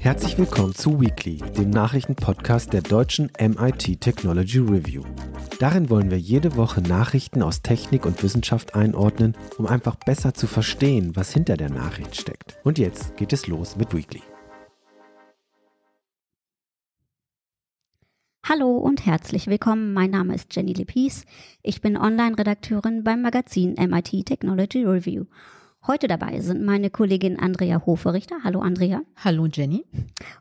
Herzlich willkommen zu Weekly, dem Nachrichtenpodcast der deutschen MIT Technology Review. Darin wollen wir jede Woche Nachrichten aus Technik und Wissenschaft einordnen, um einfach besser zu verstehen, was hinter der Nachricht steckt. Und jetzt geht es los mit Weekly. Hallo und herzlich willkommen. Mein Name ist Jenny Lepis. Ich bin Online-Redakteurin beim Magazin MIT Technology Review. Heute dabei sind meine Kollegin Andrea Hoferichter. Hallo Andrea. Hallo Jenny.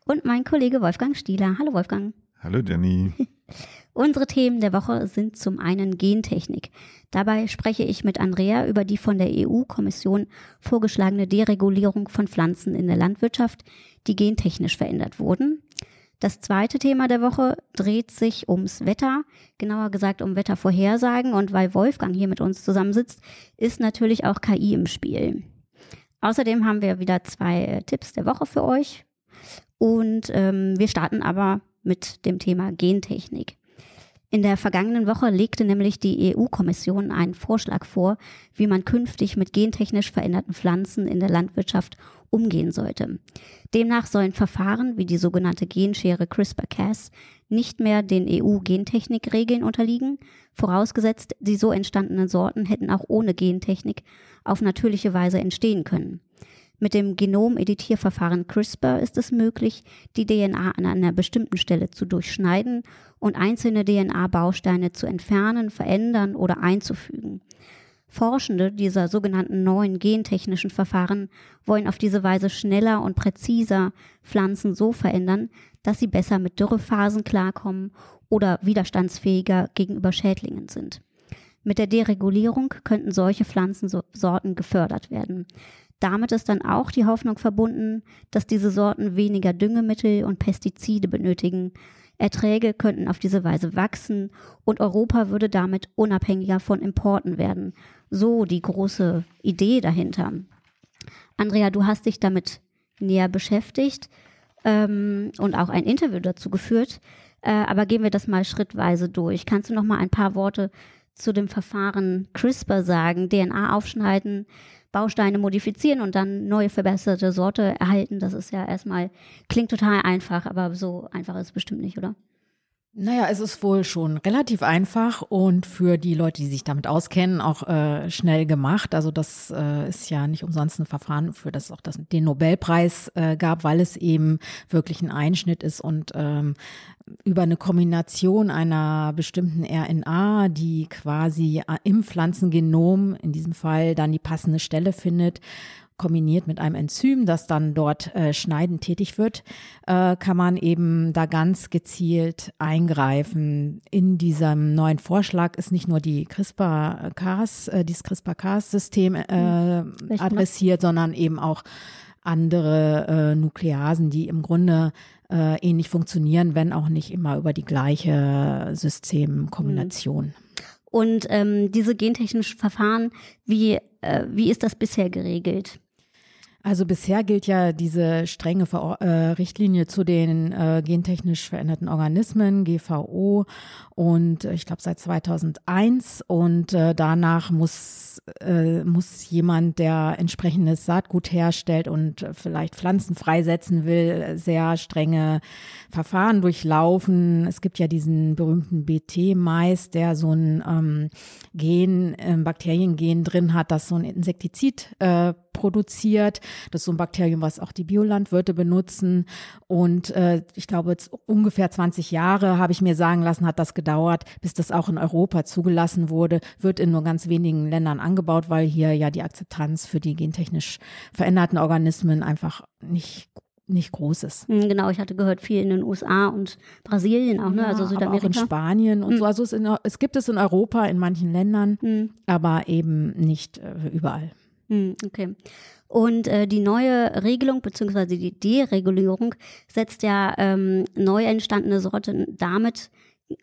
Und mein Kollege Wolfgang Stieler. Hallo Wolfgang. Hallo Jenny. Unsere Themen der Woche sind zum einen Gentechnik. Dabei spreche ich mit Andrea über die von der EU-Kommission vorgeschlagene Deregulierung von Pflanzen in der Landwirtschaft, die gentechnisch verändert wurden. Das zweite Thema der Woche dreht sich ums Wetter, genauer gesagt um Wettervorhersagen. Und weil Wolfgang hier mit uns zusammensitzt, ist natürlich auch KI im Spiel. Außerdem haben wir wieder zwei äh, Tipps der Woche für euch. Und ähm, wir starten aber mit dem Thema Gentechnik. In der vergangenen Woche legte nämlich die EU-Kommission einen Vorschlag vor, wie man künftig mit gentechnisch veränderten Pflanzen in der Landwirtschaft umgehen sollte. Demnach sollen Verfahren wie die sogenannte Genschere CRISPR-Cas nicht mehr den EU-Gentechnik-Regeln unterliegen, vorausgesetzt, die so entstandenen Sorten hätten auch ohne Gentechnik auf natürliche Weise entstehen können. Mit dem Genomeditierverfahren CRISPR ist es möglich, die DNA an einer bestimmten Stelle zu durchschneiden und einzelne DNA-Bausteine zu entfernen, verändern oder einzufügen. Forschende dieser sogenannten neuen gentechnischen Verfahren wollen auf diese Weise schneller und präziser Pflanzen so verändern, dass sie besser mit Dürrephasen klarkommen oder widerstandsfähiger gegenüber Schädlingen sind. Mit der Deregulierung könnten solche Pflanzensorten gefördert werden. Damit ist dann auch die Hoffnung verbunden, dass diese Sorten weniger Düngemittel und Pestizide benötigen. Erträge könnten auf diese Weise wachsen und Europa würde damit unabhängiger von Importen werden. So die große Idee dahinter. Andrea, du hast dich damit näher beschäftigt ähm, und auch ein Interview dazu geführt. Äh, aber gehen wir das mal schrittweise durch. Kannst du noch mal ein paar Worte zu dem Verfahren CRISPR sagen? DNA aufschneiden, Bausteine modifizieren und dann neue verbesserte Sorte erhalten. Das ist ja erstmal, klingt total einfach, aber so einfach ist es bestimmt nicht, oder? Naja, es ist wohl schon relativ einfach und für die Leute, die sich damit auskennen, auch äh, schnell gemacht. Also das äh, ist ja nicht umsonst ein Verfahren, für das auch das, den Nobelpreis äh, gab, weil es eben wirklich ein Einschnitt ist und ähm, über eine Kombination einer bestimmten RNA, die quasi äh, im Pflanzengenom in diesem Fall dann die passende Stelle findet kombiniert mit einem Enzym, das dann dort äh, schneidend tätig wird, äh, kann man eben da ganz gezielt eingreifen. In diesem neuen Vorschlag ist nicht nur die CRISPR-Cas, äh, dieses CRISPR-Cas-System äh, mhm. adressiert, sondern eben auch andere äh, Nukleasen, die im Grunde äh, ähnlich funktionieren, wenn auch nicht immer über die gleiche Systemkombination. Mhm. Und ähm, diese gentechnischen Verfahren, wie, äh, wie ist das bisher geregelt? Also bisher gilt ja diese strenge Ver äh, Richtlinie zu den äh, gentechnisch veränderten Organismen, GVO, und ich glaube seit 2001. Und äh, danach muss, äh, muss jemand, der entsprechendes Saatgut herstellt und vielleicht Pflanzen freisetzen will, sehr strenge Verfahren durchlaufen. Es gibt ja diesen berühmten BT-Mais, der so ein ähm, Gen, äh, Bakteriengen drin hat, das so ein Insektizid äh, produziert. Das ist so ein Bakterium, was auch die Biolandwirte benutzen. Und äh, ich glaube, jetzt ungefähr 20 Jahre habe ich mir sagen lassen, hat das gedauert, bis das auch in Europa zugelassen wurde. Wird in nur ganz wenigen Ländern angebaut, weil hier ja die Akzeptanz für die gentechnisch veränderten Organismen einfach nicht nicht groß ist. Hm, genau, ich hatte gehört, viel in den USA und Brasilien auch, ne? also Südamerika. Aber auch in Spanien und mhm. so. Also es, in, es, gibt es in Europa, in manchen Ländern, mhm. aber eben nicht äh, überall. Hm, okay. Und äh, die neue Regelung beziehungsweise die Deregulierung setzt ja ähm, neu entstandene Sorten damit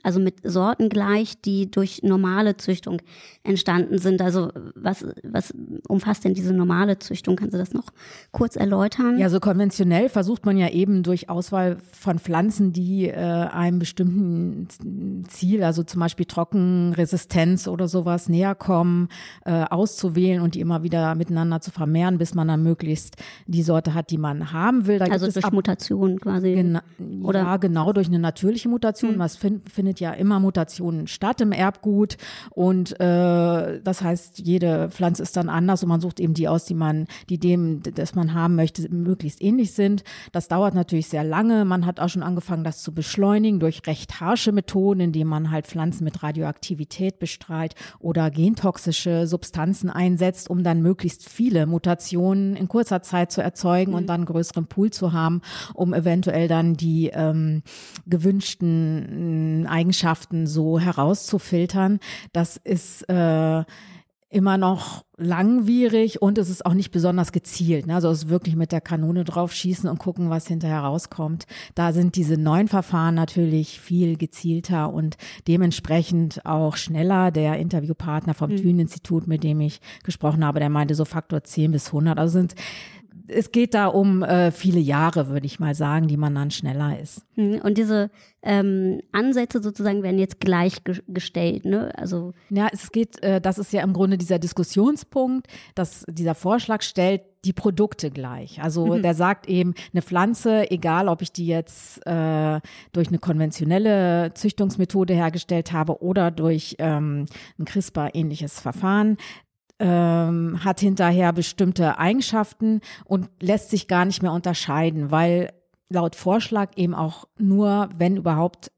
also mit Sorten gleich, die durch normale Züchtung entstanden sind. Also was, was umfasst denn diese normale Züchtung? Kannst du das noch kurz erläutern? Ja, so konventionell versucht man ja eben durch Auswahl von Pflanzen, die äh, einem bestimmten Ziel, also zum Beispiel Trockenresistenz oder sowas näher kommen, äh, auszuwählen und die immer wieder miteinander zu vermehren, bis man dann möglichst die Sorte hat, die man haben will. Da also durch Mutation quasi. Gena oder? Ja, genau, durch eine natürliche Mutation. Hm. Was find, findet ja immer Mutationen statt im Erbgut und äh, das heißt, jede Pflanze ist dann anders und man sucht eben die aus, die man, die dem, das man haben möchte, möglichst ähnlich sind. Das dauert natürlich sehr lange. Man hat auch schon angefangen, das zu beschleunigen durch recht harsche Methoden, indem man halt Pflanzen mit Radioaktivität bestrahlt oder gentoxische Substanzen einsetzt, um dann möglichst viele Mutationen in kurzer Zeit zu erzeugen mhm. und dann einen größeren Pool zu haben, um eventuell dann die ähm, gewünschten Eigenschaften so herauszufiltern. Das ist äh, immer noch langwierig und es ist auch nicht besonders gezielt. Ne? Also es ist wirklich mit der Kanone drauf schießen und gucken, was hinterher rauskommt. Da sind diese neuen Verfahren natürlich viel gezielter und dementsprechend auch schneller. Der Interviewpartner vom mhm. Thün-Institut, mit dem ich gesprochen habe, der meinte so Faktor 10 bis 100. Also sind es geht da um äh, viele Jahre, würde ich mal sagen, die man dann schneller ist. Hm, und diese ähm, Ansätze sozusagen werden jetzt gleichgestellt, ne? Also ja, es geht, äh, das ist ja im Grunde dieser Diskussionspunkt, dass dieser Vorschlag stellt die Produkte gleich. Also mhm. der sagt eben, eine Pflanze, egal ob ich die jetzt äh, durch eine konventionelle Züchtungsmethode hergestellt habe oder durch ähm, ein CRISPR-ähnliches Verfahren, ähm, hat hinterher bestimmte Eigenschaften und lässt sich gar nicht mehr unterscheiden, weil laut Vorschlag eben auch nur, wenn überhaupt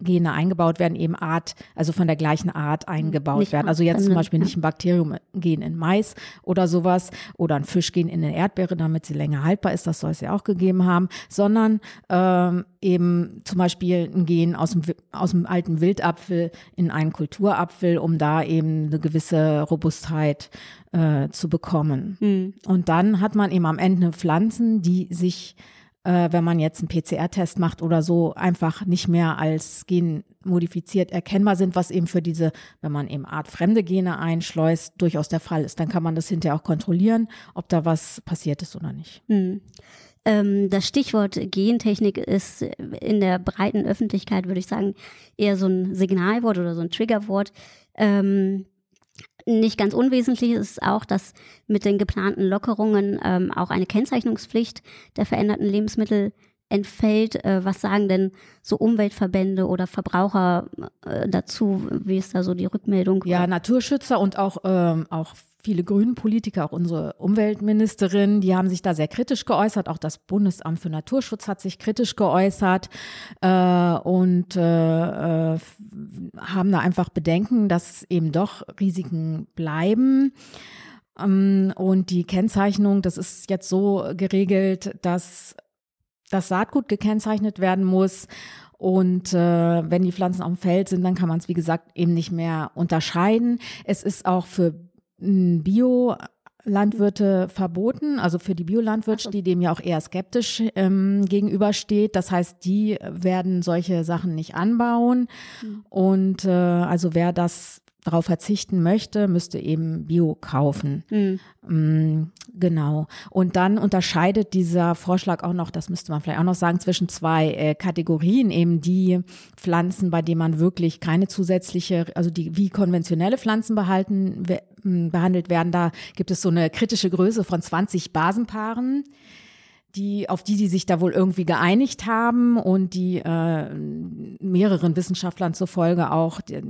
Gene eingebaut werden, eben Art, also von der gleichen Art eingebaut nicht werden. Also jetzt zum Beispiel nicht ein Bakterium-Gen in Mais oder sowas oder ein Fischgen in eine Erdbeere, damit sie länger haltbar ist, das soll es ja auch gegeben haben, sondern ähm, eben zum Beispiel ein Gen aus dem, aus dem alten Wildapfel in einen Kulturapfel, um da eben eine gewisse Robustheit äh, zu bekommen. Mhm. Und dann hat man eben am Ende Pflanzen, die sich äh, wenn man jetzt einen PCR-Test macht oder so, einfach nicht mehr als genmodifiziert erkennbar sind, was eben für diese, wenn man eben artfremde Gene einschleust, durchaus der Fall ist. Dann kann man das hinterher auch kontrollieren, ob da was passiert ist oder nicht. Hm. Ähm, das Stichwort Gentechnik ist in der breiten Öffentlichkeit, würde ich sagen, eher so ein Signalwort oder so ein Triggerwort. Ähm, nicht ganz unwesentlich ist auch, dass mit den geplanten Lockerungen ähm, auch eine Kennzeichnungspflicht der veränderten Lebensmittel entfällt. Äh, was sagen denn so Umweltverbände oder Verbraucher äh, dazu? Wie ist da so die Rückmeldung? Ja, Naturschützer und auch, ähm, auch viele grünen Politiker, auch unsere Umweltministerin, die haben sich da sehr kritisch geäußert. Auch das Bundesamt für Naturschutz hat sich kritisch geäußert äh, und äh, äh, haben da einfach Bedenken, dass eben doch Risiken bleiben. Ähm, und die Kennzeichnung, das ist jetzt so geregelt, dass das Saatgut gekennzeichnet werden muss. Und äh, wenn die Pflanzen auf dem Feld sind, dann kann man es, wie gesagt, eben nicht mehr unterscheiden. Es ist auch für Bio Landwirte verboten, also für die Biolandwirtschaft, die dem ja auch eher skeptisch ähm, gegenübersteht. Das heißt, die werden solche Sachen nicht anbauen. Mhm. Und äh, also wer das darauf verzichten möchte, müsste eben Bio kaufen. Mhm. Mm, genau. Und dann unterscheidet dieser Vorschlag auch noch, das müsste man vielleicht auch noch sagen, zwischen zwei äh, Kategorien, eben die Pflanzen, bei denen man wirklich keine zusätzliche, also die wie konventionelle Pflanzen behalten, behandelt werden. Da gibt es so eine kritische Größe von 20 Basenpaaren die, auf die die sich da wohl irgendwie geeinigt haben und die äh, mehreren Wissenschaftlern zufolge auch, die,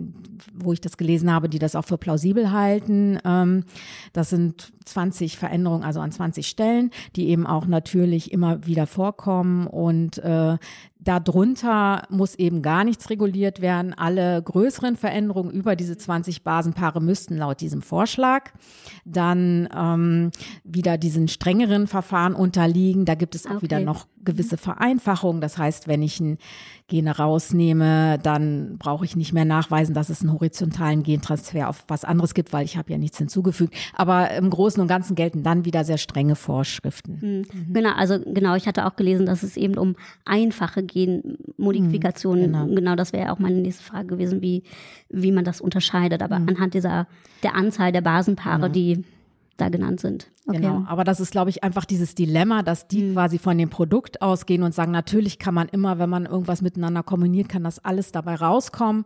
wo ich das gelesen habe, die das auch für plausibel halten. Ähm, das sind 20 Veränderungen, also an 20 Stellen, die eben auch natürlich immer wieder vorkommen und äh, Darunter muss eben gar nichts reguliert werden. Alle größeren Veränderungen über diese 20 Basenpaare müssten laut diesem Vorschlag dann ähm, wieder diesen strengeren Verfahren unterliegen. Da gibt es auch okay. wieder noch gewisse Vereinfachung. Das heißt, wenn ich ein Gene rausnehme, dann brauche ich nicht mehr nachweisen, dass es einen horizontalen Gentransfer auf was anderes gibt, weil ich habe ja nichts hinzugefügt. Aber im Großen und Ganzen gelten dann wieder sehr strenge Vorschriften. Mhm. Mhm. Genau, also genau, ich hatte auch gelesen, dass es eben um einfache Genmodifikationen, mhm, genau. genau. das wäre auch meine nächste Frage gewesen, wie, wie man das unterscheidet. Aber mhm. anhand dieser der Anzahl der Basenpaare, genau. die da genannt sind. Okay. Genau, aber das ist, glaube ich, einfach dieses Dilemma, dass die mhm. quasi von dem Produkt ausgehen und sagen, natürlich kann man immer, wenn man irgendwas miteinander kombiniert, kann das alles dabei rauskommen.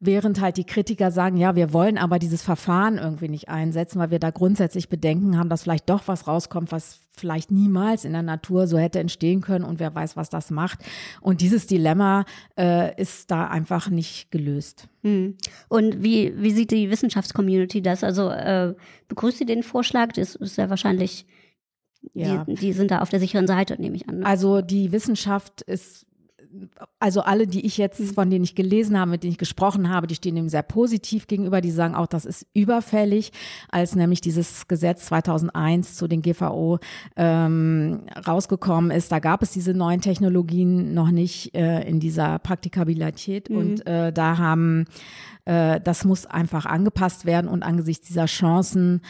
Während halt die Kritiker sagen, ja, wir wollen aber dieses Verfahren irgendwie nicht einsetzen, weil wir da grundsätzlich Bedenken haben, dass vielleicht doch was rauskommt, was vielleicht niemals in der Natur so hätte entstehen können und wer weiß, was das macht. Und dieses Dilemma äh, ist da einfach nicht gelöst. Hm. Und wie, wie sieht die Wissenschaftscommunity das? Also äh, begrüßt sie den Vorschlag? Das ist ja wahrscheinlich ja. Die, die, sind da auf der sicheren Seite, nehme ich an. Ne? Also die Wissenschaft ist also alle, die ich jetzt, mhm. von denen ich gelesen habe, mit denen ich gesprochen habe, die stehen dem sehr positiv gegenüber. Die sagen auch, das ist überfällig, als nämlich dieses Gesetz 2001 zu den GVO ähm, rausgekommen ist. Da gab es diese neuen Technologien noch nicht äh, in dieser Praktikabilität mhm. und äh, da haben, äh, das muss einfach angepasst werden und angesichts dieser Chancen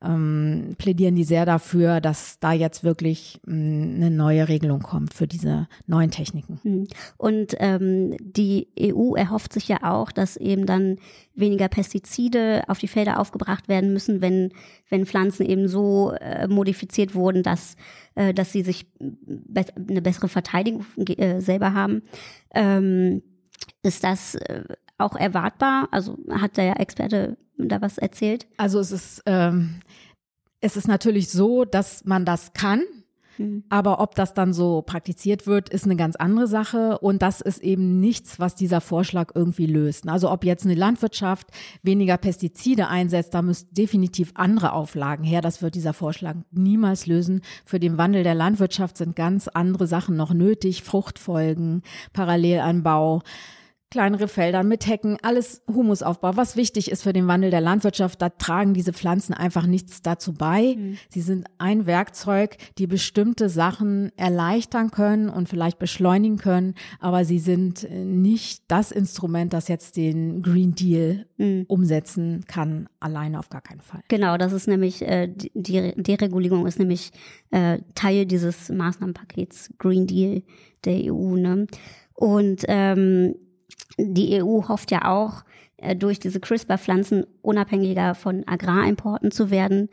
ähm, plädieren die sehr dafür, dass da jetzt wirklich mm, eine neue Regelung kommt für diese neuen Techniken. Hm. Und ähm, die EU erhofft sich ja auch, dass eben dann weniger Pestizide auf die Felder aufgebracht werden müssen, wenn, wenn Pflanzen eben so äh, modifiziert wurden, dass, äh, dass sie sich be eine bessere Verteidigung äh, selber haben. Ähm, ist das äh, auch erwartbar? Also hat der Experte da was erzählt? Also es ist, ähm, es ist natürlich so, dass man das kann. Mhm. Aber ob das dann so praktiziert wird, ist eine ganz andere Sache. Und das ist eben nichts, was dieser Vorschlag irgendwie löst. Also ob jetzt eine Landwirtschaft weniger Pestizide einsetzt, da müssen definitiv andere Auflagen her. Das wird dieser Vorschlag niemals lösen. Für den Wandel der Landwirtschaft sind ganz andere Sachen noch nötig. Fruchtfolgen, Parallelanbau kleinere Felder mit Hecken, alles Humusaufbau, was wichtig ist für den Wandel der Landwirtschaft. Da tragen diese Pflanzen einfach nichts dazu bei. Mhm. Sie sind ein Werkzeug, die bestimmte Sachen erleichtern können und vielleicht beschleunigen können, aber sie sind nicht das Instrument, das jetzt den Green Deal mhm. umsetzen kann, alleine auf gar keinen Fall. Genau, das ist nämlich, äh, die Deregulierung ist nämlich äh, Teil dieses Maßnahmenpakets Green Deal der EU. Ne? Und ähm, die EU hofft ja auch, äh, durch diese CRISPR-Pflanzen unabhängiger von Agrarimporten zu werden.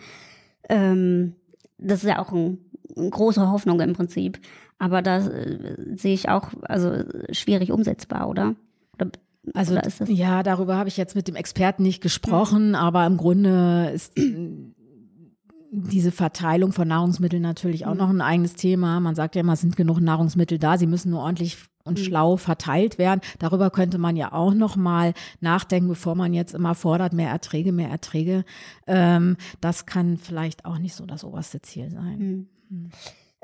Ähm, das ist ja auch ein, eine große Hoffnung im Prinzip. Aber da äh, sehe ich auch, also schwierig umsetzbar, oder? oder also ja, darüber habe ich jetzt mit dem Experten nicht gesprochen, mhm. aber im Grunde ist diese Verteilung von Nahrungsmitteln natürlich auch mhm. noch ein eigenes Thema. Man sagt ja immer, es sind genug Nahrungsmittel da, sie müssen nur ordentlich und mhm. schlau verteilt werden. Darüber könnte man ja auch noch mal nachdenken, bevor man jetzt immer fordert, mehr Erträge, mehr Erträge. Ähm, das kann vielleicht auch nicht so das oberste Ziel sein. Mhm. mhm.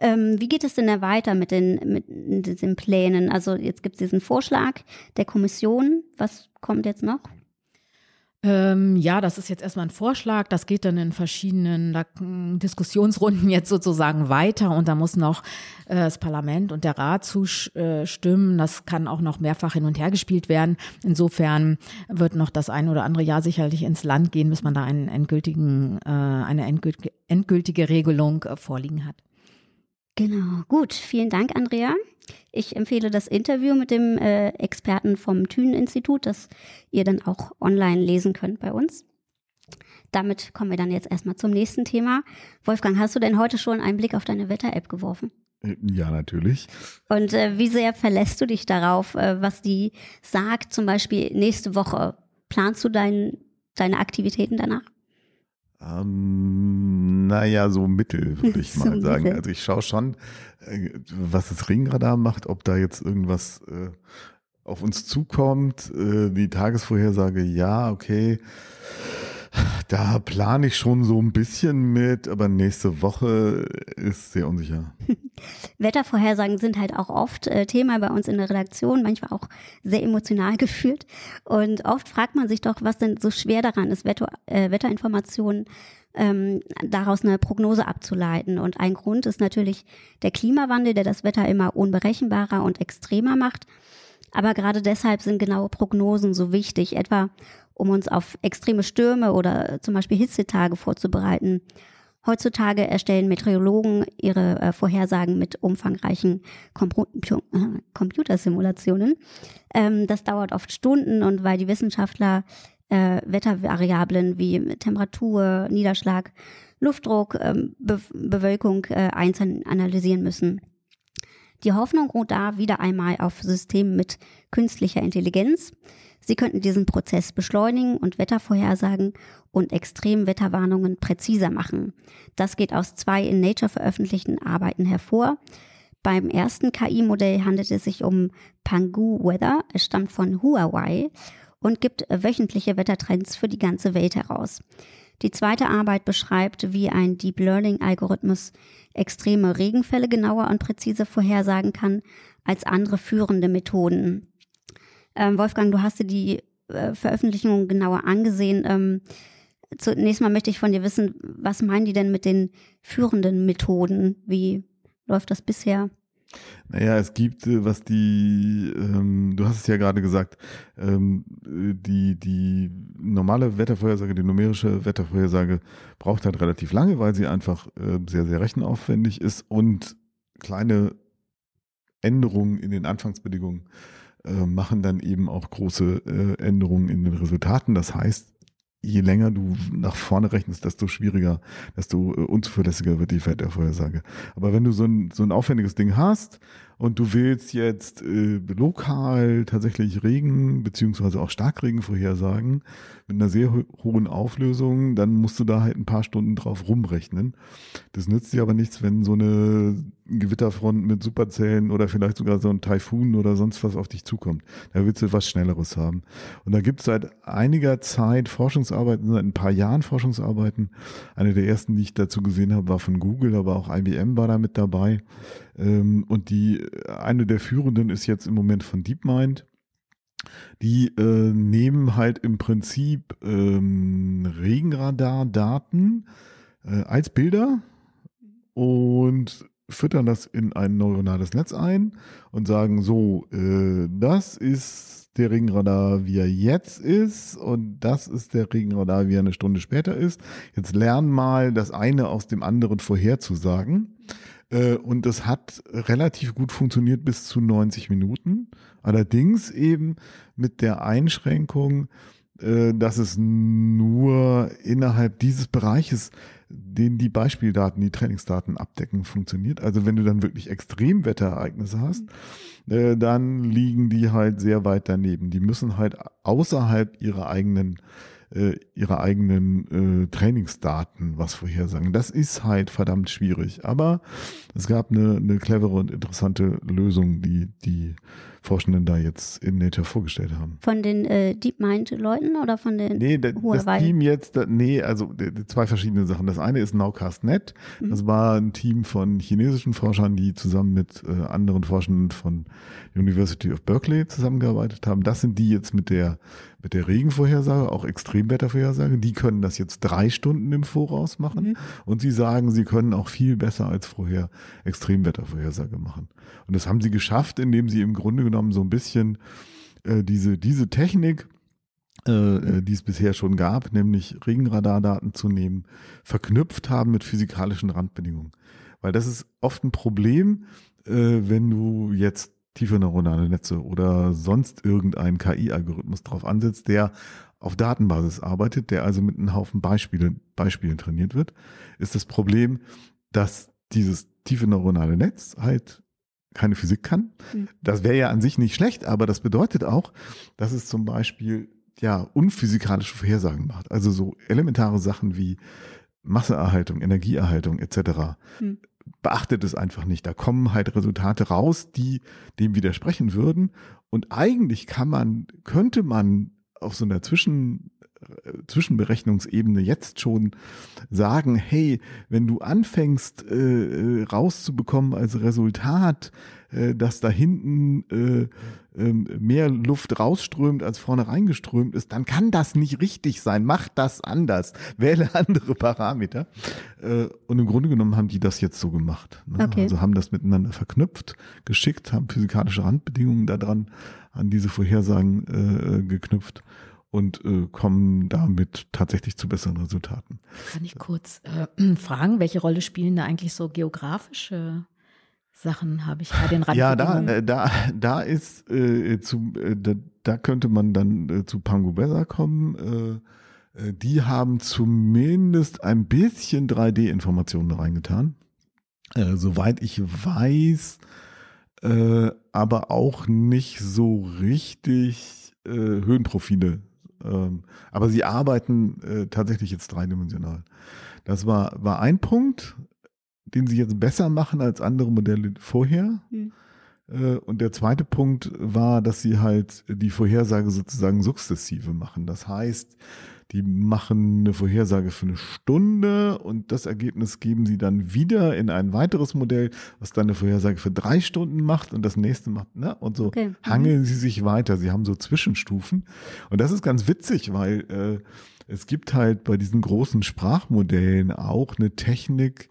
Ähm, wie geht es denn da weiter mit den, mit den Plänen? Also jetzt gibt es diesen Vorschlag der Kommission. Was kommt jetzt noch? Ähm, ja, das ist jetzt erstmal ein Vorschlag. Das geht dann in verschiedenen da, Diskussionsrunden jetzt sozusagen weiter und da muss noch äh, das Parlament und der Rat zustimmen. Das kann auch noch mehrfach hin und her gespielt werden. Insofern wird noch das ein oder andere Jahr sicherlich ins Land gehen, bis man da einen endgültigen, äh, eine endgültige, endgültige Regelung äh, vorliegen hat. Genau, gut. Vielen Dank, Andrea. Ich empfehle das Interview mit dem äh, Experten vom Thünen-Institut, das ihr dann auch online lesen könnt bei uns. Damit kommen wir dann jetzt erstmal zum nächsten Thema. Wolfgang, hast du denn heute schon einen Blick auf deine Wetter-App geworfen? Äh, ja, natürlich. Und äh, wie sehr verlässt du dich darauf, äh, was die sagt, zum Beispiel nächste Woche? Planst du dein, deine Aktivitäten danach? Ähm, naja, so mittel, würde ich mal sagen. Also ich schaue schon, äh, was das Ringradar macht, ob da jetzt irgendwas äh, auf uns zukommt. Äh, die Tagesvorhersage, ja, okay. Da plane ich schon so ein bisschen mit, aber nächste Woche ist sehr unsicher. Wettervorhersagen sind halt auch oft äh, Thema bei uns in der Redaktion, manchmal auch sehr emotional geführt. Und oft fragt man sich doch, was denn so schwer daran ist, Wetter, äh, Wetterinformationen ähm, daraus eine Prognose abzuleiten. Und ein Grund ist natürlich der Klimawandel, der das Wetter immer unberechenbarer und extremer macht. Aber gerade deshalb sind genaue Prognosen so wichtig, etwa um uns auf extreme Stürme oder zum Beispiel Hitzetage vorzubereiten. Heutzutage erstellen Meteorologen ihre äh, Vorhersagen mit umfangreichen Compu Computersimulationen. Ähm, das dauert oft Stunden und weil die Wissenschaftler äh, Wettervariablen wie Temperatur, Niederschlag, Luftdruck, ähm, Be Bewölkung äh, einzeln analysieren müssen. Die Hoffnung ruht da wieder einmal auf Systemen mit künstlicher Intelligenz. Sie könnten diesen Prozess beschleunigen und Wettervorhersagen und Extremwetterwarnungen präziser machen. Das geht aus zwei in Nature veröffentlichten Arbeiten hervor. Beim ersten KI-Modell handelt es sich um Pangu Weather. Es stammt von Huawei und gibt wöchentliche Wettertrends für die ganze Welt heraus. Die zweite Arbeit beschreibt, wie ein Deep Learning-Algorithmus extreme Regenfälle genauer und präziser vorhersagen kann als andere führende Methoden. Ähm, Wolfgang, du hast dir die äh, Veröffentlichung genauer angesehen. Ähm, zunächst mal möchte ich von dir wissen, was meinen die denn mit den führenden Methoden? Wie läuft das bisher? Naja, es gibt, äh, was die, ähm, du hast es ja gerade gesagt, ähm, die, die normale Wettervorhersage, die numerische Wettervorhersage braucht halt relativ lange, weil sie einfach äh, sehr, sehr rechenaufwendig ist und kleine Änderungen in den Anfangsbedingungen äh, machen dann eben auch große äh, Änderungen in den Resultaten. Das heißt, je länger du nach vorne rechnest, desto schwieriger, desto äh, unzuverlässiger wird die Wettervorhersage. Aber wenn du so ein, so ein aufwendiges Ding hast und du willst jetzt äh, lokal tatsächlich Regen beziehungsweise auch Starkregen vorhersagen mit einer sehr ho hohen Auflösung, dann musst du da halt ein paar Stunden drauf rumrechnen. Das nützt dir aber nichts, wenn so eine Gewitterfront mit Superzellen oder vielleicht sogar so ein Taifun oder sonst was auf dich zukommt. Da willst du was Schnelleres haben. Und da gibt es seit einiger Zeit Forschungsarbeiten, seit ein paar Jahren Forschungsarbeiten. Eine der ersten, die ich dazu gesehen habe, war von Google, aber auch IBM war da mit dabei. Ähm, und die eine der führenden ist jetzt im Moment von DeepMind. Die äh, nehmen halt im Prinzip ähm, Regenradar-Daten äh, als Bilder und füttern das in ein neuronales Netz ein und sagen so, äh, das ist der Regenradar, wie er jetzt ist und das ist der Regenradar, wie er eine Stunde später ist. Jetzt lern mal das eine aus dem anderen vorherzusagen. Äh, und das hat relativ gut funktioniert bis zu 90 Minuten. Allerdings eben mit der Einschränkung, äh, dass es nur innerhalb dieses Bereiches, den die Beispieldaten, die Trainingsdaten abdecken, funktioniert. Also wenn du dann wirklich Extremwetterereignisse hast, äh, dann liegen die halt sehr weit daneben. Die müssen halt außerhalb ihrer eigenen äh, ihre eigenen äh, Trainingsdaten was vorhersagen. Das ist halt verdammt schwierig. Aber es gab eine, eine clevere und interessante Lösung, die die Forschenden da jetzt in Nature vorgestellt haben. Von den äh, DeepMind-Leuten oder von den Nee, da, das Team jetzt, da, nee, also zwei verschiedene Sachen. Das eine ist Nowcast.net. Mhm. Das war ein Team von chinesischen Forschern, die zusammen mit äh, anderen Forschenden von University of Berkeley zusammengearbeitet haben. Das sind die jetzt mit der mit der Regenvorhersage, auch Extremwettervorhersage. Die können das jetzt drei Stunden im Voraus machen. Mhm. Und sie sagen, sie können auch viel besser als vorher Extremwettervorhersage machen. Und das haben sie geschafft, indem sie im Grunde genommen so ein bisschen äh, diese, diese Technik, äh, äh, die es bisher schon gab, nämlich Regenradardaten zu nehmen, verknüpft haben mit physikalischen Randbedingungen. Weil das ist oft ein Problem, äh, wenn du jetzt tiefe neuronale Netze oder sonst irgendeinen KI-Algorithmus drauf ansetzt, der auf Datenbasis arbeitet, der also mit einem Haufen Beispiele, Beispielen trainiert wird, ist das Problem, dass dieses tiefe neuronale Netz halt keine Physik kann. Mhm. Das wäre ja an sich nicht schlecht, aber das bedeutet auch, dass es zum Beispiel ja unphysikalische Vorhersagen macht. Also so elementare Sachen wie Masseerhaltung, Energieerhaltung etc. Mhm. Beachtet es einfach nicht. Da kommen halt Resultate raus, die dem widersprechen würden. Und eigentlich kann man, könnte man auf so einer Zwischen Zwischenberechnungsebene jetzt schon sagen, hey, wenn du anfängst äh, rauszubekommen als Resultat, äh, dass da hinten äh, äh, mehr Luft rausströmt, als vorne reingeströmt ist, dann kann das nicht richtig sein. Mach das anders. Wähle andere Parameter. Äh, und im Grunde genommen haben die das jetzt so gemacht. Ne? Okay. Also haben das miteinander verknüpft, geschickt, haben physikalische Randbedingungen daran an diese Vorhersagen äh, geknüpft und äh, kommen damit tatsächlich zu besseren Resultaten. Kann ich kurz äh, fragen, welche Rolle spielen da eigentlich so geografische Sachen habe ich bei den Ja, da, äh, da, da ist äh, zu, äh, da, da könnte man dann äh, zu Pango Besser kommen. Äh, äh, die haben zumindest ein bisschen 3D-Informationen reingetan. Äh, soweit ich weiß, äh, aber auch nicht so richtig äh, Höhenprofile. Ähm, aber sie arbeiten äh, tatsächlich jetzt dreidimensional. Das war, war ein Punkt, den sie jetzt besser machen als andere Modelle vorher. Hm. Äh, Und der zweite Punkt war, dass sie halt die Vorhersage sozusagen sukzessive machen. Das heißt, die machen eine Vorhersage für eine Stunde und das Ergebnis geben sie dann wieder in ein weiteres Modell, was dann eine Vorhersage für drei Stunden macht und das nächste macht, ne? Und so Okay. Mhm. hangeln sie sich weiter. Sie haben so Zwischenstufen. Und das ist ganz witzig, weil äh, es gibt halt bei diesen großen Sprachmodellen auch eine Technik,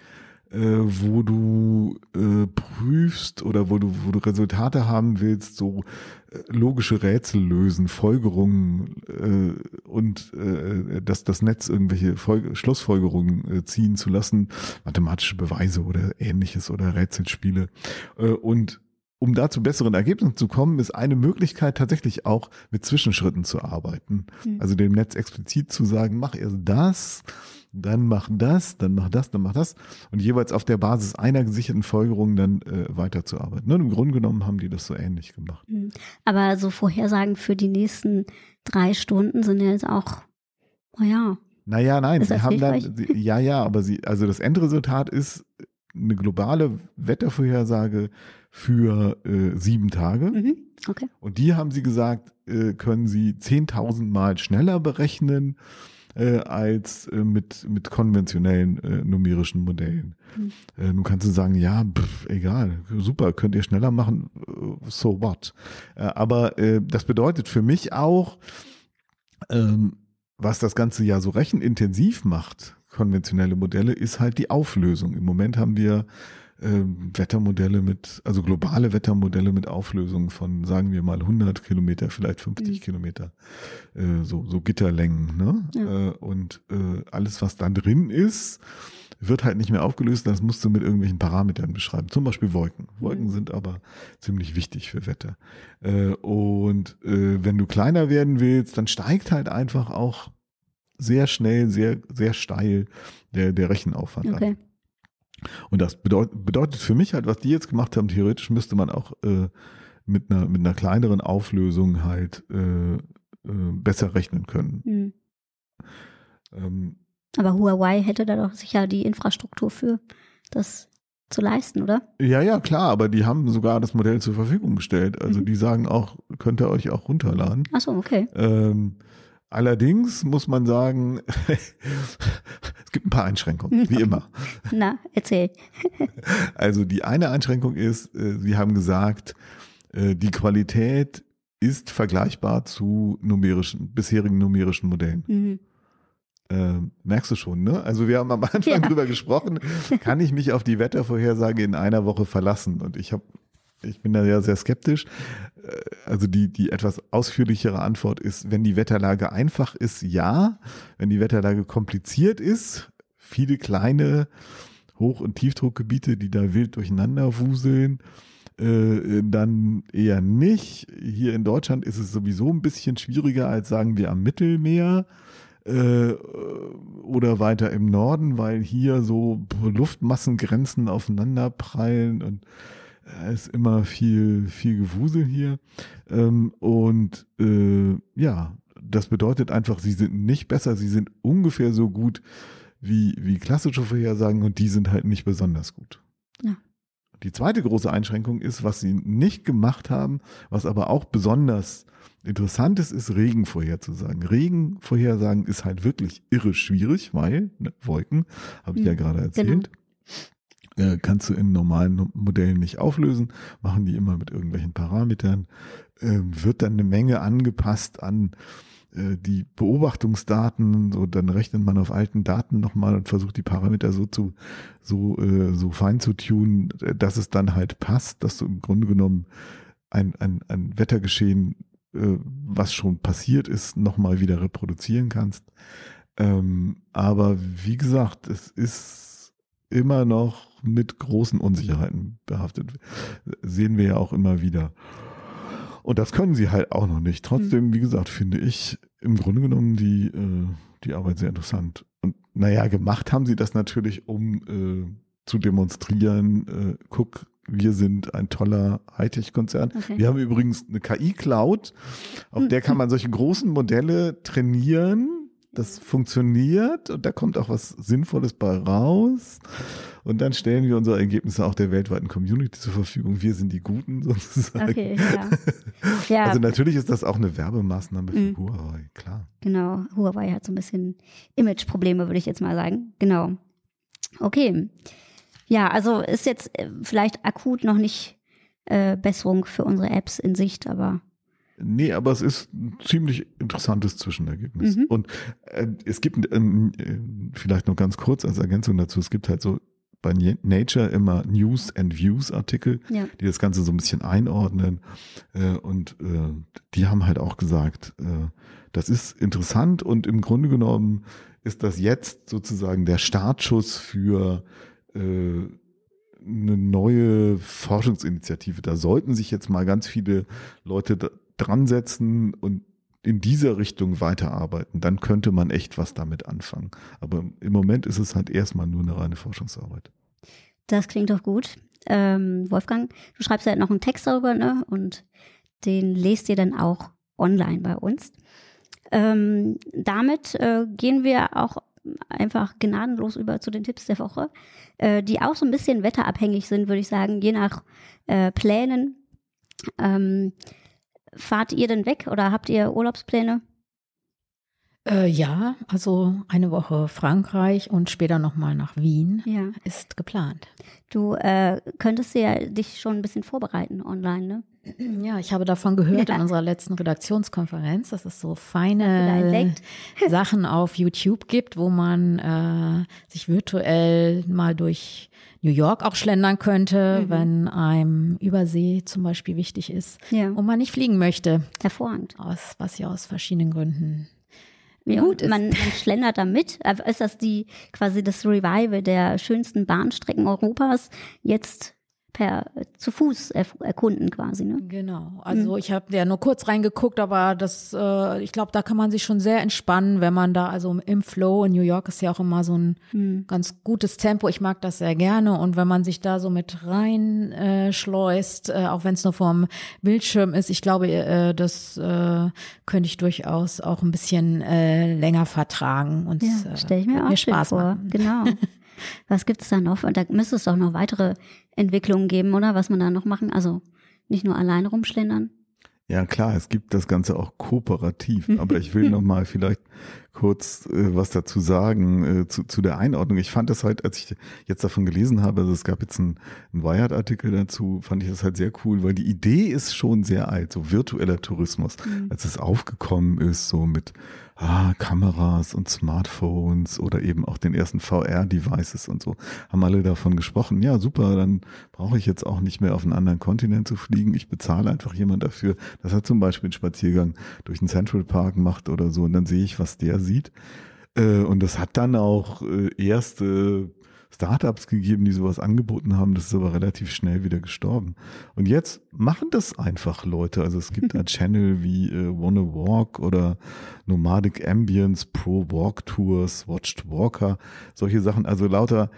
äh, wo du äh, prüfst oder wo du, wo du Resultate haben willst, so äh, logische Rätsel lösen, Folgerungen äh, und äh, dass das Netz irgendwelche Folge, Schlussfolgerungen äh, ziehen zu lassen, mathematische Beweise oder ähnliches oder Rätselspiele. Äh, und um da zu besseren Ergebnissen zu kommen, ist eine Möglichkeit tatsächlich auch mit Zwischenschritten zu arbeiten. Hm. Also dem Netz explizit zu sagen, mach erst das, dann mach das, dann mach das, dann mach das und jeweils auf der Basis einer gesicherten Folgerung dann äh, weiterzuarbeiten. Und Im Grunde genommen haben die das so ähnlich gemacht. Hm. Aber so Vorhersagen für die nächsten drei Stunden sind ja jetzt auch, naja, Naja, nein, sie haben dann, sie, ja, ja, aber sie, also das Endresultat ist eine globale Wettervorhersage für äh, sieben Tage. mhm. okay. Und die haben sie gesagt, äh, können sie 10.000 Mal schneller berechnen äh, als äh, mit, mit konventionellen äh, numerischen Modellen. Mhm. Äh, nun kannst du sagen, ja, pff, egal, super, könnt ihr schneller machen, äh, so what. Äh, aber äh, das bedeutet für mich auch, ähm, was das Ganze ja so rechenintensiv macht, konventionelle Modelle, ist halt die Auflösung. Im Moment haben wir Wettermodelle mit, also globale Wettermodelle mit Auflösung von, sagen wir mal, 100 Kilometer, vielleicht 50 Mhm. Kilometer, äh, so, so Gitterlängen. Ne? Ja. Äh, und äh, alles, was da drin ist, wird halt nicht mehr aufgelöst. Das musst du mit irgendwelchen Parametern beschreiben. Zum Beispiel Wolken. Wolken Mhm. sind aber ziemlich wichtig für Wetter. Äh, und äh, wenn du kleiner werden willst, dann steigt halt einfach auch sehr schnell, sehr, sehr steil der, der Rechenaufwand an. Und das bedeutet, bedeutet für mich halt, was die jetzt gemacht haben, theoretisch müsste man auch äh, mit, einer, mit einer kleineren Auflösung halt äh, äh, besser rechnen können. Hm. Ähm, Aber Huawei hätte da doch sicher die Infrastruktur für, das zu leisten, oder? ja, ja, klar, aber die haben sogar das Modell zur Verfügung gestellt. Also Mhm. die sagen auch, könnt ihr euch auch runterladen. Achso, okay. Ähm, allerdings muss man sagen, es gibt ein paar Einschränkungen, wie immer. Na, erzähl. Also die eine Einschränkung ist, äh, Sie haben gesagt, äh, die Qualität ist vergleichbar zu numerischen, bisherigen numerischen Modellen. Mhm. Äh, merkst du schon, ne? Also wir haben am Anfang Ja. drüber gesprochen, kann ich mich auf die Wettervorhersage in einer Woche verlassen? Und ich habe ich bin da ja sehr skeptisch. Äh, Also die, die etwas ausführlichere Antwort ist, wenn die Wetterlage einfach ist, ja. Wenn die Wetterlage kompliziert ist, viele kleine Hoch- und Tiefdruckgebiete, die da wild durcheinander wuseln, äh, dann eher nicht. Hier in Deutschland ist es sowieso ein bisschen schwieriger als sagen wir am Mittelmeer äh, oder weiter im Norden, weil hier so Luftmassengrenzen aufeinander prallen und es ist immer viel, viel Gewusel hier. Ähm, und äh, ja, das bedeutet einfach, sie sind nicht besser, sie sind ungefähr so gut wie, wie klassische Vorhersagen und die sind halt nicht besonders gut. Ja. Die zweite große Einschränkung ist, was sie nicht gemacht haben, was aber auch besonders interessant ist, ist Regen vorherzusagen. Regen vorhersagen ist halt wirklich irre schwierig, weil ne, Wolken, habe ich ja hm, gerade erzählt. Genau. Äh, kannst du in normalen Modellen nicht auflösen, machen die immer mit irgendwelchen Parametern, äh, wird dann eine Menge angepasst an äh, die Beobachtungsdaten, so dann rechnet man auf alten Daten nochmal und versucht die Parameter so zu so äh, so fein zu tunen, dass es dann halt passt, dass du im Grunde genommen ein, ein, ein Wettergeschehen, äh, was schon passiert ist, nochmal wieder reproduzieren kannst. Ähm, aber wie gesagt, es ist immer noch mit großen Unsicherheiten behaftet. Sehen wir ja auch immer wieder. Und das können sie halt auch noch nicht. Trotzdem, mhm. wie gesagt, finde ich im Grunde genommen die, äh, die Arbeit sehr interessant. Und naja, gemacht haben sie das natürlich, um äh, zu demonstrieren, äh, guck, wir sind ein toller Hightech-Konzern. Okay. Wir haben übrigens eine KI-Cloud, auf der kann man solche großen Modelle trainieren. Das funktioniert und da kommt auch was Sinnvolles bei raus. Und dann stellen wir unsere Ergebnisse auch der weltweiten Community zur Verfügung. Wir sind die Guten sozusagen. Okay, ja. ja. Also natürlich ist das auch eine Werbemaßnahme für mhm. Huawei, klar. Genau, Huawei hat so ein bisschen Imageprobleme, würde ich jetzt mal sagen. Genau. Okay. Ja, also ist jetzt äh, vielleicht akut noch nicht äh, Besserung für unsere Apps in Sicht, aber Nee, aber es ist ein ziemlich interessantes Zwischenergebnis. Mhm. Und äh, es gibt äh, vielleicht noch ganz kurz als Ergänzung dazu, es gibt halt so bei Nature immer News and Views Artikel, ja. die das Ganze so ein bisschen einordnen. Äh, und äh, die haben halt auch gesagt, äh, das ist interessant und im Grunde genommen ist das jetzt sozusagen der Startschuss für eine neue Forschungsinitiative. Da sollten sich jetzt mal ganz viele Leute dran setzen und in dieser Richtung weiterarbeiten, dann könnte man echt was damit anfangen. Aber im Moment ist es halt erstmal nur eine reine Forschungsarbeit. Das klingt doch gut. Ähm, Wolfgang, du schreibst ja noch einen Text darüber, ne? Und den lest ihr dann auch online bei uns. Ähm, damit äh, gehen wir auch einfach gnadenlos über zu den Tipps der Woche, äh, die auch so ein bisschen wetterabhängig sind, würde ich sagen, je nach äh, Plänen. Ähm, Fahrt ihr denn weg oder habt ihr Urlaubspläne? Äh, ja, also eine Woche Frankreich und später nochmal nach Wien ja. ist geplant. Du äh, könntest ja dich schon ein bisschen vorbereiten online, ne? Ja, ich habe davon gehört ja. in unserer letzten Redaktionskonferenz, dass es so feine Sachen auf YouTube gibt, wo man äh, sich virtuell mal durch New York auch schlendern könnte, mhm. wenn einem Übersee zum Beispiel wichtig ist ja. und man nicht fliegen möchte. Hervorragend. Aus, was ja aus verschiedenen Gründen ja, gut. Man, man schlendert da mit. Ist das die quasi das Revival der schönsten Bahnstrecken Europas? Jetzt per zu Fuß erkunden quasi. Ne? Genau. Also mhm. ich habe ja nur kurz reingeguckt, aber das, äh, ich glaube, da kann man sich schon sehr entspannen, wenn man da also im Flow in New York ist ja auch immer so ein mhm. ganz gutes Tempo. Ich mag das sehr gerne und wenn man sich da so mit rein äh, schleust, äh, auch wenn es nur vom Bildschirm ist, ich glaube, äh, das äh, könnte ich durchaus auch ein bisschen äh, länger vertragen und ja, stell ich mir, auch mir Spaß vor. Machen. Genau. Was gibt's da noch? Und da müsste es doch noch weitere Entwicklungen geben, oder? Was man da noch machen? Also nicht nur alleine rumschlendern. Ja, klar, es gibt das Ganze auch kooperativ. Aber ich will noch mal vielleicht kurz äh, was dazu sagen äh, zu, zu der Einordnung. Ich fand das halt, als ich jetzt davon gelesen habe, also es gab jetzt einen, einen Wired-Artikel dazu, fand ich das halt sehr cool, weil die Idee ist schon sehr alt, so virtueller Tourismus, mhm. als es aufgekommen ist, so mit ah, Kameras und Smartphones oder eben auch den ersten VR-Devices und so, haben alle davon gesprochen, ja super, dann brauche ich jetzt auch nicht mehr auf einen anderen Kontinent zu fliegen, ich bezahle einfach jemand dafür, dass er zum Beispiel einen Spaziergang durch den Central Park macht oder so und dann sehe ich, was der sieht. Äh, und das hat dann auch äh, erste Startups gegeben, die sowas angeboten haben. Das ist aber relativ schnell wieder gestorben. Und jetzt machen das einfach Leute. Also es gibt ein Channel wie äh, Wanna Walk oder Nomadic Ambience, Pro Walk Tours, Watched Walker, solche Sachen. Also lauter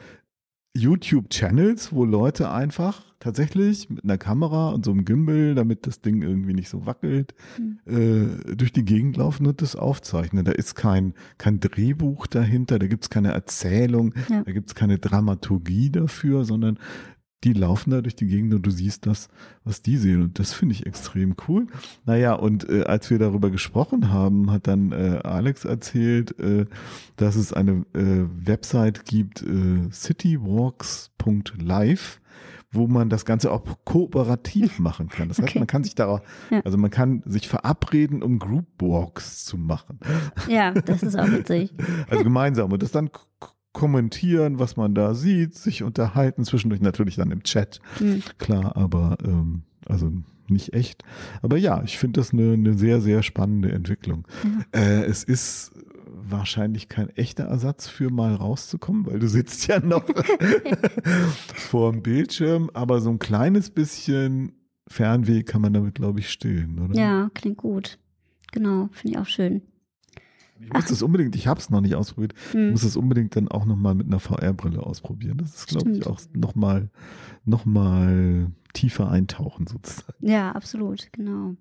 YouTube-Channels, wo Leute einfach tatsächlich mit einer Kamera und so einem Gimbal, damit das Ding irgendwie nicht so wackelt, mhm. äh, durch die Gegend laufen und das aufzeichnen. Da ist kein, kein Drehbuch dahinter, da gibt's keine Erzählung, ja. da gibt's keine Dramaturgie dafür, sondern die laufen da durch die Gegend und du siehst das, was die sehen. Und das finde ich extrem cool. Naja, und äh, als wir darüber gesprochen haben, hat dann äh, Alex erzählt, äh, dass es eine äh, Website gibt, äh, citywalks.live wo man das Ganze auch kooperativ machen kann. Das heißt, okay. man kann sich da, ja. also man kann sich verabreden, um Group Walks zu machen. Ja, das ist auch witzig. Also gemeinsam und das dann kommentieren, was man da sieht, sich unterhalten, zwischendurch natürlich dann im Chat, mhm. klar, aber ähm, also nicht echt. Aber ja, ich finde das eine, eine sehr, sehr spannende Entwicklung. Mhm. Äh, es ist wahrscheinlich kein echter Ersatz für mal rauszukommen, weil du sitzt ja noch vor dem Bildschirm, aber so ein kleines bisschen Fernweh kann man damit, glaube ich, stillen, oder? Ja, klingt gut. Genau, finde ich auch schön. Ich muss das unbedingt, ich habe es noch nicht ausprobiert, hm. muss es unbedingt dann auch nochmal mit einer VR-Brille ausprobieren. Das ist, glaube ich, auch nochmal noch mal tiefer eintauchen sozusagen. Ja, absolut, genau.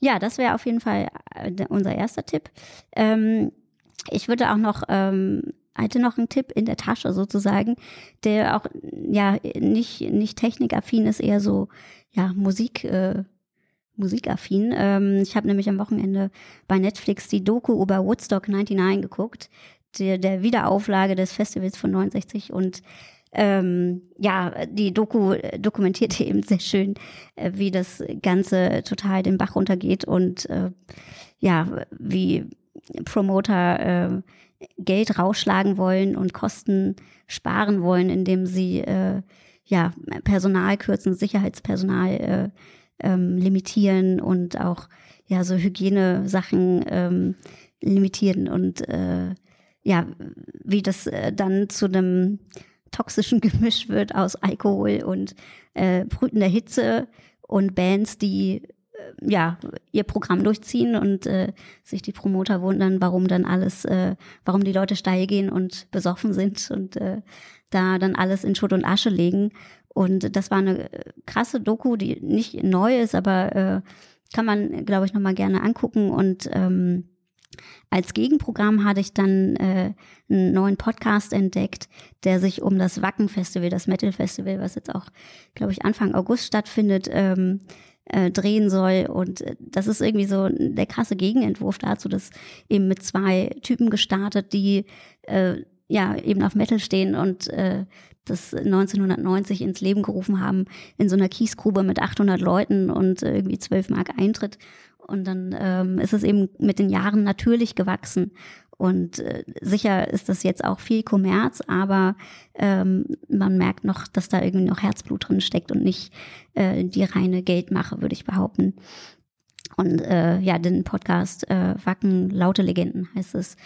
Ja, das wäre auf jeden Fall äh, unser erster Tipp. Ähm, ich würde auch noch, ähm, hatte noch einen Tipp in der Tasche sozusagen, der auch ja nicht, nicht technikaffin ist, eher so ja Musik. Äh, musikaffin. Ähm, ich habe nämlich am Wochenende bei Netflix die Doku über Woodstock 99 geguckt, der, der Wiederauflage des Festivals von 69 und ähm, ja, die Doku dokumentierte eben sehr schön, äh, wie das Ganze total den Bach runtergeht und äh, ja, wie Promoter äh, Geld rausschlagen wollen und Kosten sparen wollen, indem sie äh, ja Personal kürzen, Sicherheitspersonal äh, ähm, limitieren und auch ja so Hygienesachen ähm, limitieren und äh, ja, wie das äh, dann zu einem toxischen Gemisch wird aus Alkohol und äh, brütender Hitze und Bands, die äh, ja ihr Programm durchziehen und äh, sich die Promoter wundern, warum dann alles, äh, warum die Leute steil gehen und besoffen sind und äh, da dann alles in Schutt und Asche legen. Und das war eine krasse Doku, die nicht neu ist, aber äh, kann man, glaube ich, nochmal gerne angucken und ähm, als Gegenprogramm hatte ich dann äh, einen neuen Podcast entdeckt, der sich um das Wacken Festival, das Metal Festival, was jetzt auch, glaube ich, Anfang August stattfindet, ähm, äh, drehen soll. Und äh, das ist irgendwie so der krasse Gegenentwurf dazu, dass eben mit zwei Typen gestartet, die äh, ja eben auf Metal stehen und äh, das 1990 ins Leben gerufen haben in so einer Kiesgrube mit 800 Leuten und äh, irgendwie 12 Mark Eintritt und dann ähm, ist es eben mit den Jahren natürlich gewachsen. Und äh, sicher ist das jetzt auch viel Kommerz, aber ähm, man merkt noch, dass da irgendwie noch Herzblut drin steckt und nicht äh, die reine Geldmache, würde ich behaupten. Und äh, ja, den Podcast äh, Wacken Laute Legenden heißt es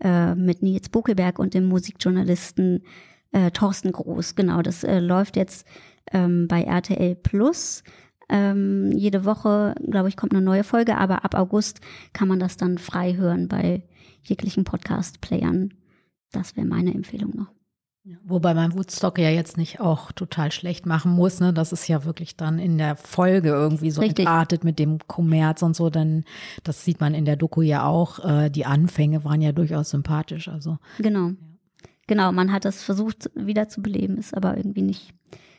äh, mit Nils Buckelberg und dem Musikjournalisten äh, Thorsten Groß. Genau, das äh, läuft jetzt ähm, bei RTL Plus. Ähm, jede Woche, glaube ich, kommt eine neue Folge, aber ab August kann man das dann frei hören bei jeglichen Podcast-Playern. Das wäre meine Empfehlung noch. Ja, wobei man Woodstock ja jetzt nicht auch total schlecht machen muss, ne? Das ist ja wirklich dann in der Folge irgendwie so Richtig. entartet mit dem Kommerz und so, denn das sieht man in der Doku ja auch. Äh, die Anfänge waren ja durchaus sympathisch, also. Genau. Ja. Genau, man hat das versucht wieder zu beleben, ist aber irgendwie nicht,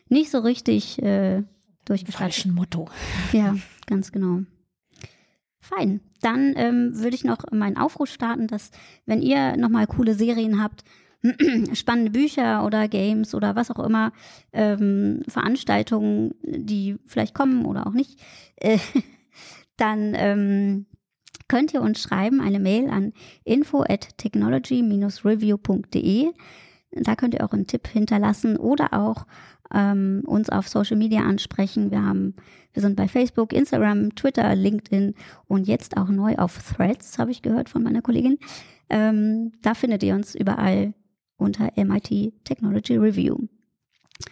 nicht so richtig äh, durchgestartet. Falschen Motto. Ja, ganz genau. Fein. Dann ähm, würde ich noch meinen Aufruf starten, dass wenn ihr nochmal coole Serien habt, spannende Bücher oder Games oder was auch immer, ähm, Veranstaltungen, die vielleicht kommen oder auch nicht, äh, dann ähm, könnt ihr uns schreiben, eine Mail an info at technology-review.de. Da könnt ihr auch einen Tipp hinterlassen oder auch ähm, uns auf Social Media ansprechen. Wir haben, wir sind bei Facebook, Instagram, Twitter, LinkedIn und jetzt auch neu auf Threads, habe ich gehört von meiner Kollegin. Ähm, da findet ihr uns überall unter MIT Technology Review.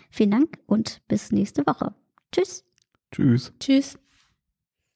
Vielen Dank und bis nächste Woche. Tschüss. Tschüss. Tschüss.